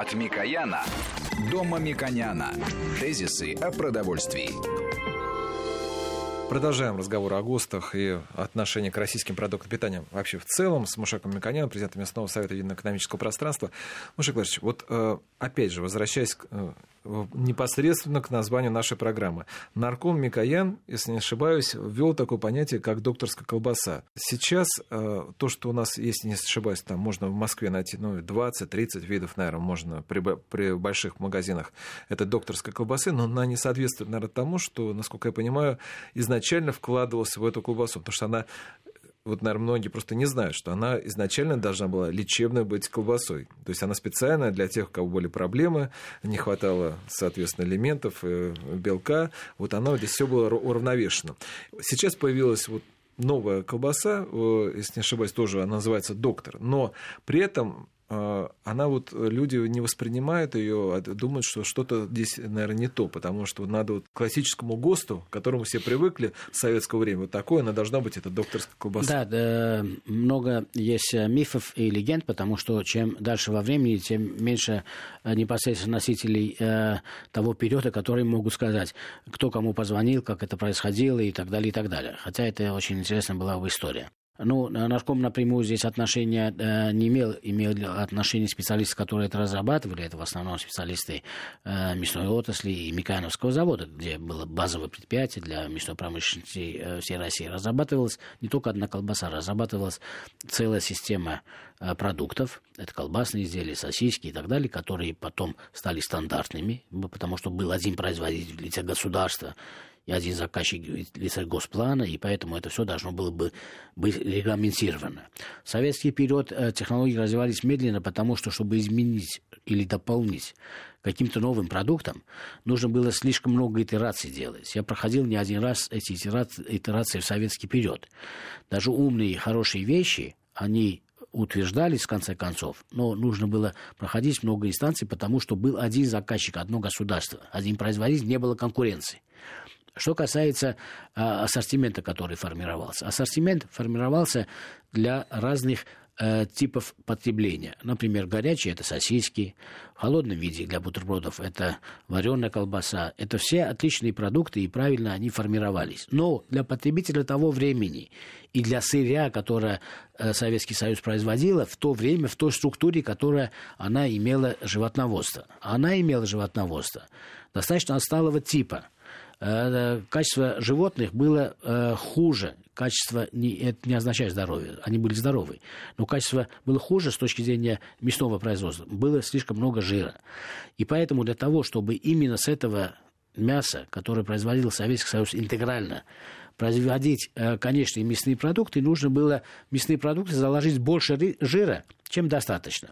От Микояна до Мамиконяна. Тезисы о продовольствии. Продолжаем разговор о ГОСТах и отношении к российским продуктам питания вообще в целом с Мушаком Миконяном, президентом Местного совета единого экономического пространства. Мушек Владимирович, вот э, опять же, возвращаясь к э, непосредственно к названию нашей программы. Нарком Микоян, если не ошибаюсь, ввел такое понятие, как докторская колбаса. Сейчас э, то, что у нас, если не ошибаюсь, там можно в Москве найти ну, 20-30 видов, наверное, можно при, при больших магазинах это докторской колбасы, но она не соответствует, наверное, тому, что, насколько я понимаю, изначально вкладывалась в эту колбасу, потому что она вот, наверное, многие просто не знают, что она изначально должна была лечебной быть колбасой. То есть она специальная для тех, у кого были проблемы, не хватало, соответственно, элементов, э, белка. Вот она здесь все было уравновешено. Сейчас появилась вот новая колбаса, если не ошибаюсь, тоже она называется «Доктор». Но при этом она вот э, люди не воспринимают ее, а думают, что что-то здесь, наверное, не то, потому что надо вот классическому ГОСТу, к которому все привыкли в советское время, вот такое, она должна быть, это докторская колбаса. Да, да, много есть э, мифов и легенд, потому что чем дальше во времени, тем меньше э, непосредственно носителей э, того периода, которые могут сказать, кто кому позвонил, как это происходило и так далее, и так далее. Хотя это очень интересная была бы история. Ну, нарком напрямую здесь отношения э, не имел, имел отношение специалисты, которые это разрабатывали, это в основном специалисты э, мясной отрасли и Микановского завода, где было базовое предприятие для мясной промышленности э, всей России. Разрабатывалась не только одна колбаса, разрабатывалась целая система э, продуктов, это колбасные изделия, сосиски и так далее, которые потом стали стандартными, потому что был один производитель лице государства, и один заказчик лица госплана, и поэтому это все должно было бы быть регламентировано. В советский период э, технологии развивались медленно, потому что, чтобы изменить или дополнить каким-то новым продуктом, нужно было слишком много итераций делать. Я проходил не один раз эти итерации в советский период. Даже умные и хорошие вещи, они утверждались в конце концов, но нужно было проходить много инстанций, потому что был один заказчик, одно государство, один производитель, не было конкуренции. Что касается а, ассортимента, который формировался. Ассортимент формировался для разных э, типов потребления. Например, горячие – это сосиски, в холодном виде для бутербродов – это вареная колбаса. Это все отличные продукты, и правильно они формировались. Но для потребителя того времени и для сырья, которое э, Советский Союз производила в то время, в той структуре, которая она имела животноводство. Она имела животноводство достаточно отсталого типа – качество животных было э, хуже. Качество не, это не означает здоровье. Они были здоровы. Но качество было хуже с точки зрения мясного производства. Было слишком много жира. И поэтому для того, чтобы именно с этого мяса, которое производил Советский Союз интегрально, производить э, конечные мясные продукты, нужно было мясные продукты заложить больше жира, чем достаточно.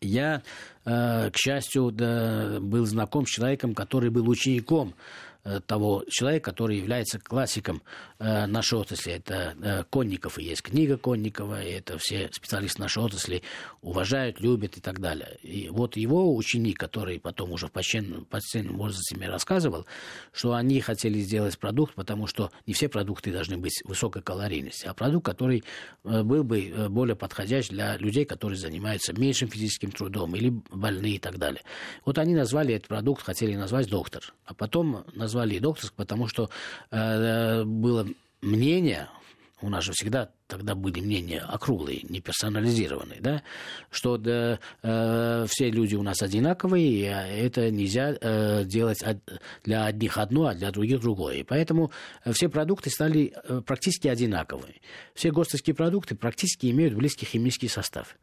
Я, к счастью, был знаком с человеком, который был учеником Э, того человека, который является классиком э, нашей отрасли. Это э, Конников, и есть книга Конникова, и это все специалисты нашей отрасли уважают, любят и так далее. И вот его ученик, который потом уже в почтенном, почтенном возрасте мне рассказывал, что они хотели сделать продукт, потому что не все продукты должны быть высокой калорийности, а продукт, который был бы более подходящий для людей, которые занимаются меньшим физическим трудом или больные и так далее. Вот они назвали этот продукт, хотели назвать доктор, а потом назвали назвали докторск, потому что э, было мнение, у нас же всегда тогда были мнения округлые, не персонализированные, да, что да, э, все люди у нас одинаковые, и это нельзя э, делать для одних одно, а для других другое. И поэтому все продукты стали э, практически одинаковые. Все ГОСТовские продукты практически имеют близкий химический состав.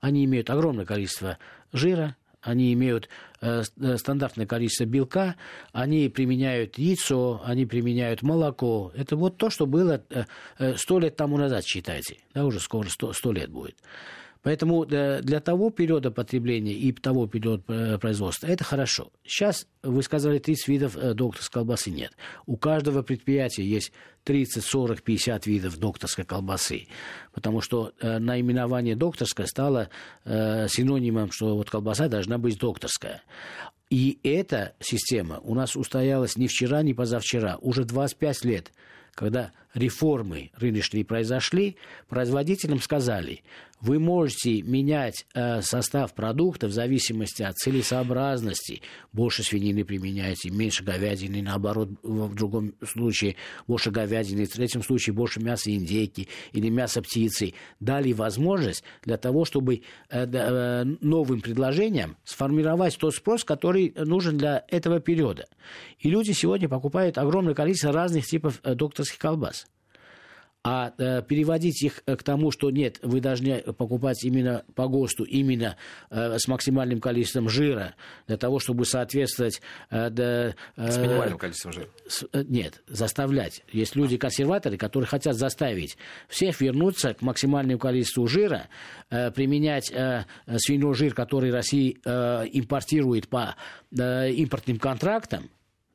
Они имеют огромное количество жира, они имеют э, э, стандартное количество белка, они применяют яйцо, они применяют молоко. Это вот то, что было э, сто лет тому назад, считайте. Да, уже скоро сто лет будет. Поэтому для того периода потребления и того периода э, производства это хорошо. Сейчас, вы сказали, 30 видов э, докторской колбасы нет. У каждого предприятия есть 30, 40, 50 видов докторской колбасы. Потому что э, наименование докторская стало синонимом, что вот колбаса должна быть докторская. И эта система у нас устоялась не вчера, не позавчера, уже 25 лет, когда реформы рыночные произошли, производителям сказали, вы можете менять э, состав продукта в зависимости от целесообразности. Больше свинины применяете, меньше говядины, наоборот, в другом случае больше говядины, в третьем случае больше мяса индейки или мяса птицы. Дали возможность для того, чтобы э, э, новым предложением сформировать тот спрос, который нужен для этого периода. И люди сегодня покупают огромное количество разных типов докторских колбас. А э, переводить их э, к тому, что нет, вы должны покупать именно по ГОСТу, именно э, с максимальным количеством жира, для того, чтобы соответствовать... Э, да, э, с минимальным количеством жира? С, э, нет, заставлять. Есть люди-консерваторы, которые хотят заставить всех вернуться к максимальному количеству жира, э, применять э, свиной жир, который Россия э, импортирует по э, импортным контрактам,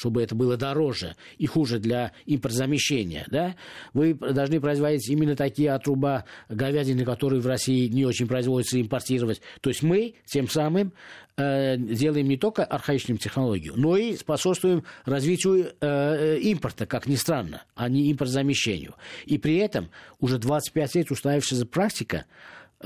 чтобы это было дороже и хуже для импортзамещения, да, вы должны производить именно такие отруба говядины, которые в России не очень производятся, импортировать. То есть мы тем самым э, делаем не только архаичную технологию, но и способствуем развитию э, импорта, как ни странно, а не импортзамещению. И при этом уже 25 лет уставившаяся практика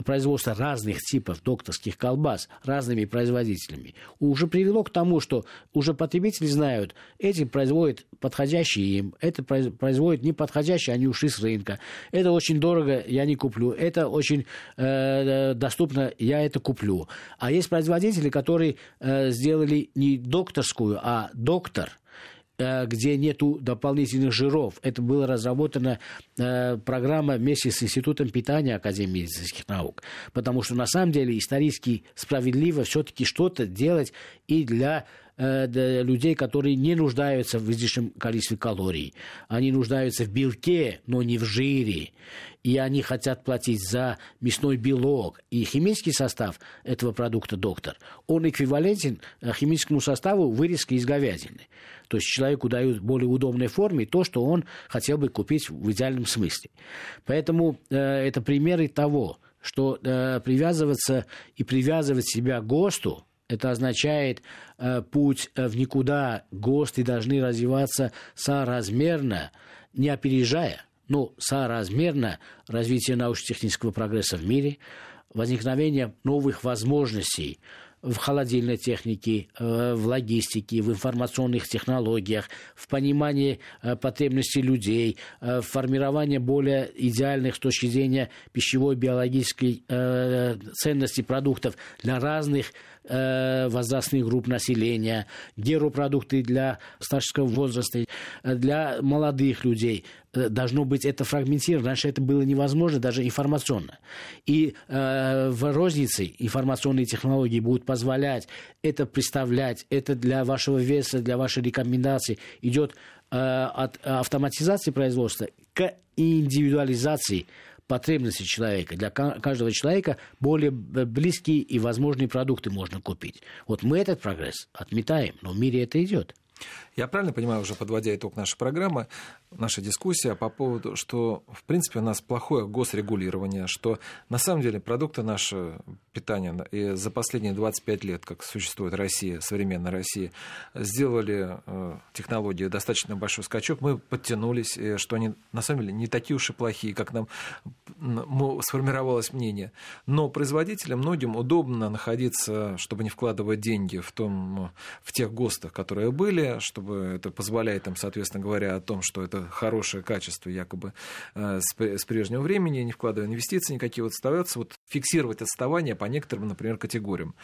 производства разных типов докторских колбас разными производителями уже привело к тому, что уже потребители знают, эти производят подходящие им, это производят неподходящие, они ушли с рынка. Это очень дорого, я не куплю. Это очень э, доступно, я это куплю. А есть производители, которые э, сделали не докторскую, а доктор – где нету дополнительных жиров. Это была разработана э, программа вместе с Институтом питания Академии медицинских наук. Потому что на самом деле исторически справедливо все-таки что-то делать и для э, людей, которые не нуждаются в излишнем количестве калорий. Они нуждаются в белке, но не в жире и они хотят платить за мясной белок. И химический состав этого продукта «Доктор», он эквивалентен э, химическому составу вырезки из говядины. То есть человеку дают в более удобной форме то, что он хотел бы купить в идеальном смысле. Поэтому э, это примеры того, что э, привязываться и привязывать себя к ГОСТу, это означает э, путь э, в никуда. ГОСТы должны развиваться соразмерно, не опережая – ну, соразмерно развитию научно-технического прогресса в мире, возникновение новых возможностей в холодильной технике, э, в логистике, в информационных технологиях, в понимании э, потребностей людей, в формировании более идеальных с точки зрения пищевой биологической ценности продуктов для разных э, возрастных групп населения, геропродукты для старческого возраста, для молодых людей. Э, должно быть это фрагментировано. Раньше это было невозможно, даже информационно. И э, в рознице информационные технологии будут позволять это представлять. Это для вашего веса, для вашей рекомендации идет э, от автоматизации производства к индивидуализации потребности человека. Для каждого человека более близкие и возможные продукты можно купить. Вот мы этот прогресс отметаем, но в мире это идет. Я правильно понимаю, уже подводя итог нашей программы, наша дискуссия по поводу, что, в принципе, у нас плохое госрегулирование, что на самом деле продукты нашего питания и за последние 25 лет, как существует Россия, современная Россия, сделали э, технологии достаточно большой скачок, мы подтянулись, что они на самом деле не такие уж и плохие, как нам сформировалось мнение. Но производителям многим удобно находиться, чтобы не вкладывать деньги в, том, в тех ГОСТах, которые были, чтобы это позволяет им, соответственно говоря, о том, что это хорошее качество якобы э, с прежнего времени, не вкладывая инвестиции никакие, вот остается вот фиксировать отставание по некоторым, например, категориям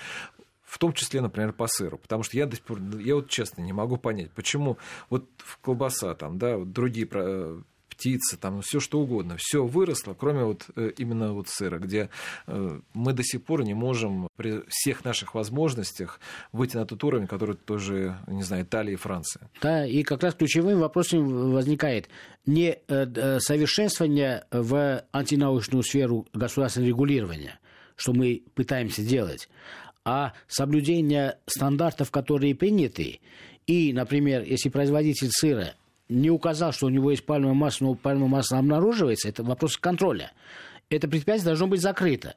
в том числе, например, по сыру. Потому что я до сих пор, я вот честно не могу понять, почему вот колбаса, там, да, вот другие э, птица, там все что угодно, все выросло, кроме вот э, именно вот сыра, где э, мы до сих пор не можем при всех наших возможностях выйти на тот уровень, который тоже, не знаю, Италия и Франция. Да, и как раз ключевым вопросом возникает не э, совершенствование в антинаучную сферу государственного регулирования, что мы пытаемся делать, а соблюдение стандартов, которые приняты, и, например, если производитель сыра не указал, что у него есть пальмовое масло, но пальмовое масло обнаруживается, это вопрос контроля. Это предприятие должно быть закрыто.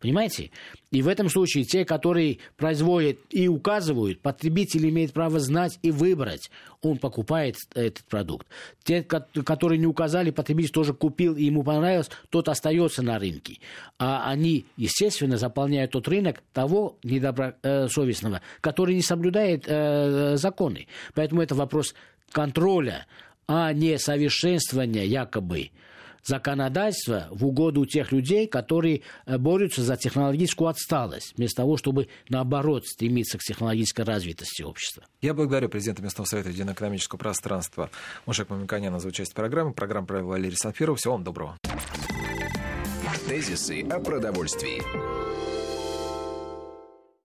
Понимаете? И в этом случае те, которые производят и указывают, потребитель имеет право знать и выбрать. Он покупает этот продукт. Те, которые не указали, потребитель тоже купил и ему понравилось, тот остается на рынке. А они, естественно, заполняют тот рынок того недобросовестного, который не соблюдает э, законы. Поэтому это вопрос контроля, а не совершенствования якобы законодательство в угоду тех людей, которые э, борются за технологическую отсталость, вместо того, чтобы, наоборот, стремиться к технологической развитости общества. Я благодарю президента местного совета единого экономического пространства Мушек Мамиканяна за участие в программе. Программа провел Валерий Санфиров. Всего вам доброго. Тезисы о продовольствии.